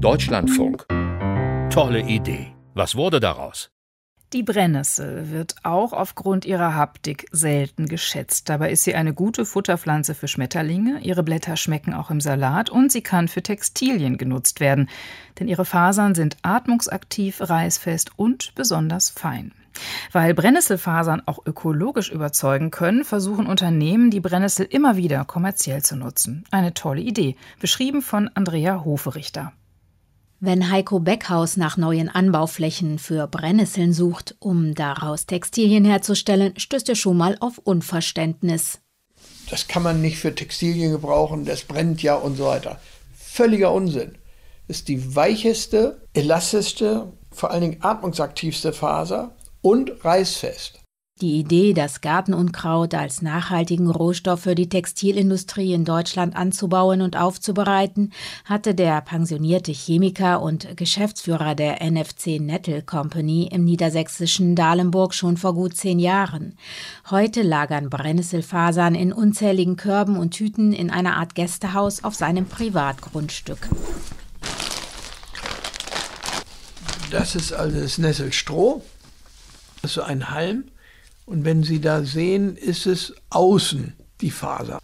Deutschlandfunk. Tolle Idee. Was wurde daraus? Die Brennnessel wird auch aufgrund ihrer Haptik selten geschätzt. Dabei ist sie eine gute Futterpflanze für Schmetterlinge. Ihre Blätter schmecken auch im Salat und sie kann für Textilien genutzt werden. Denn ihre Fasern sind atmungsaktiv, reißfest und besonders fein. Weil Brennnesselfasern auch ökologisch überzeugen können, versuchen Unternehmen, die Brennnessel immer wieder kommerziell zu nutzen. Eine tolle Idee, beschrieben von Andrea Hoferichter. Wenn Heiko Beckhaus nach neuen Anbauflächen für Brennnesseln sucht, um daraus Textilien herzustellen, stößt er schon mal auf Unverständnis. Das kann man nicht für Textilien gebrauchen, das brennt ja und so weiter. Völliger Unsinn. Ist die weicheste, elastischste, vor allen Dingen atmungsaktivste Faser und reißfest. Die Idee, das Gartenunkraut als nachhaltigen Rohstoff für die Textilindustrie in Deutschland anzubauen und aufzubereiten, hatte der pensionierte Chemiker und Geschäftsführer der NFC Nettle Company im niedersächsischen Dahlenburg schon vor gut zehn Jahren. Heute lagern Brennnesselfasern in unzähligen Körben und Tüten in einer Art Gästehaus auf seinem Privatgrundstück. Das ist also das Nesselstroh. So ein Halm und wenn Sie da sehen, ist es außen die Faser.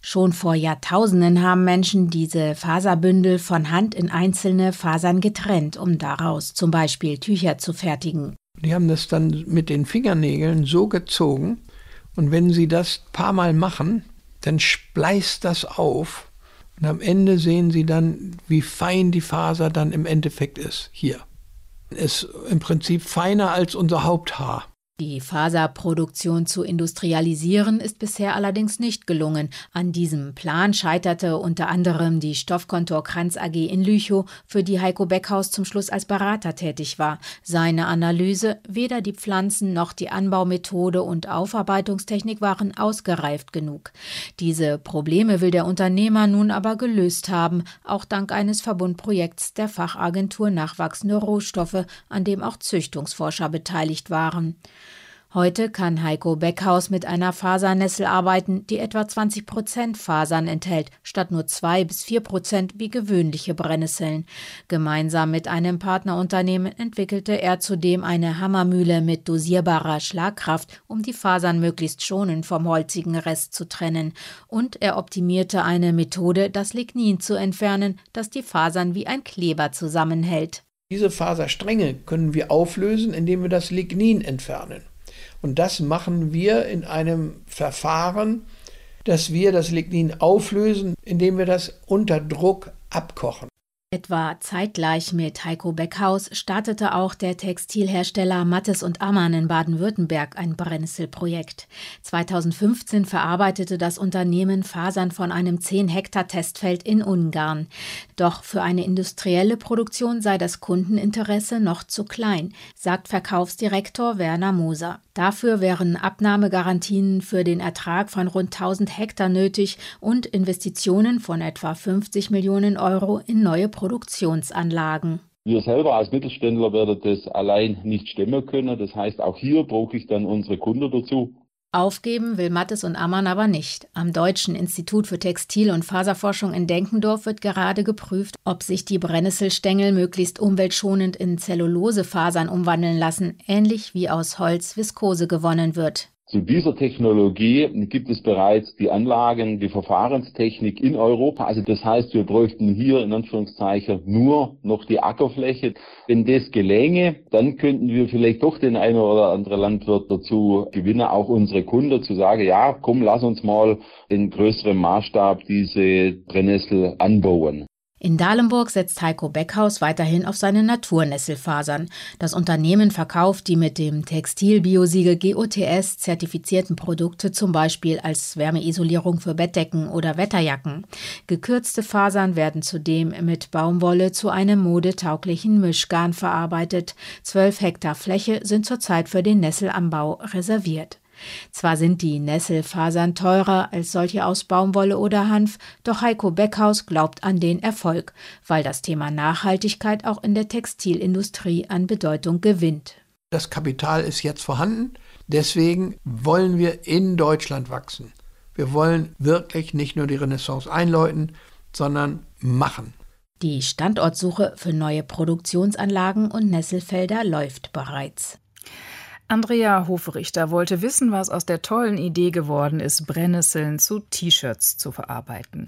Schon vor Jahrtausenden haben Menschen diese Faserbündel von Hand in einzelne Fasern getrennt, um daraus zum Beispiel Tücher zu fertigen. Die haben das dann mit den Fingernägeln so gezogen und wenn sie das ein paar Mal machen, dann spleißt das auf und am Ende sehen sie dann, wie fein die Faser dann im Endeffekt ist. Hier. Ist im Prinzip feiner als unser Haupthaar. Die Faserproduktion zu industrialisieren ist bisher allerdings nicht gelungen. An diesem Plan scheiterte unter anderem die Stoffkontor Kranz AG in Lüchow, für die Heiko Beckhaus zum Schluss als Berater tätig war. Seine Analyse, weder die Pflanzen noch die Anbaumethode und Aufarbeitungstechnik waren ausgereift genug. Diese Probleme will der Unternehmer nun aber gelöst haben, auch dank eines Verbundprojekts der Fachagentur Nachwachsende Rohstoffe, an dem auch Züchtungsforscher beteiligt waren. Heute kann Heiko Beckhaus mit einer Fasernessel arbeiten, die etwa 20 Prozent Fasern enthält, statt nur zwei bis vier Prozent wie gewöhnliche Brennnesseln. Gemeinsam mit einem Partnerunternehmen entwickelte er zudem eine Hammermühle mit dosierbarer Schlagkraft, um die Fasern möglichst schonend vom holzigen Rest zu trennen. Und er optimierte eine Methode, das Lignin zu entfernen, das die Fasern wie ein Kleber zusammenhält. Diese Faserstränge können wir auflösen, indem wir das Lignin entfernen. Und das machen wir in einem Verfahren, dass wir das Lignin auflösen, indem wir das unter Druck abkochen. Etwa zeitgleich mit Heiko Beckhaus startete auch der Textilhersteller Mattes und Ammann in Baden-Württemberg ein Brennnesselprojekt. 2015 verarbeitete das Unternehmen Fasern von einem 10 Hektar Testfeld in Ungarn. Doch für eine industrielle Produktion sei das Kundeninteresse noch zu klein, sagt Verkaufsdirektor Werner Moser. Dafür wären Abnahmegarantien für den Ertrag von rund 1000 Hektar nötig und Investitionen von etwa 50 Millionen Euro in neue Produktionsanlagen. Wir selber als Mittelständler werden das allein nicht stemmen können. Das heißt, auch hier brauche ich dann unsere Kunden dazu. Aufgeben will Mattes und Ammann aber nicht. Am Deutschen Institut für Textil- und Faserforschung in Denkendorf wird gerade geprüft, ob sich die Brennnesselstängel möglichst umweltschonend in Zellulosefasern umwandeln lassen, ähnlich wie aus Holz Viskose gewonnen wird. Zu dieser Technologie gibt es bereits die Anlagen, die Verfahrenstechnik in Europa. Also das heißt, wir bräuchten hier in Anführungszeichen nur noch die Ackerfläche. Wenn das gelänge, dann könnten wir vielleicht doch den einen oder anderen Landwirt dazu gewinnen, auch unsere Kunden zu sagen, ja, komm, lass uns mal in größerem Maßstab diese Brennnessel anbauen. In Dahlenburg setzt Heiko Beckhaus weiterhin auf seine Naturnesselfasern. Das Unternehmen verkauft die mit dem Textilbiosiegel GOTS zertifizierten Produkte zum Beispiel als Wärmeisolierung für Bettdecken oder Wetterjacken. Gekürzte Fasern werden zudem mit Baumwolle zu einem modetauglichen Mischgarn verarbeitet. Zwölf Hektar Fläche sind zurzeit für den Nesselanbau reserviert. Zwar sind die Nesselfasern teurer als solche aus Baumwolle oder Hanf, doch Heiko Beckhaus glaubt an den Erfolg, weil das Thema Nachhaltigkeit auch in der Textilindustrie an Bedeutung gewinnt. Das Kapital ist jetzt vorhanden, deswegen wollen wir in Deutschland wachsen. Wir wollen wirklich nicht nur die Renaissance einläuten, sondern machen. Die Standortsuche für neue Produktionsanlagen und Nesselfelder läuft bereits. Andrea Hofrichter wollte wissen, was aus der tollen Idee geworden ist, Brennnesseln zu T-Shirts zu verarbeiten.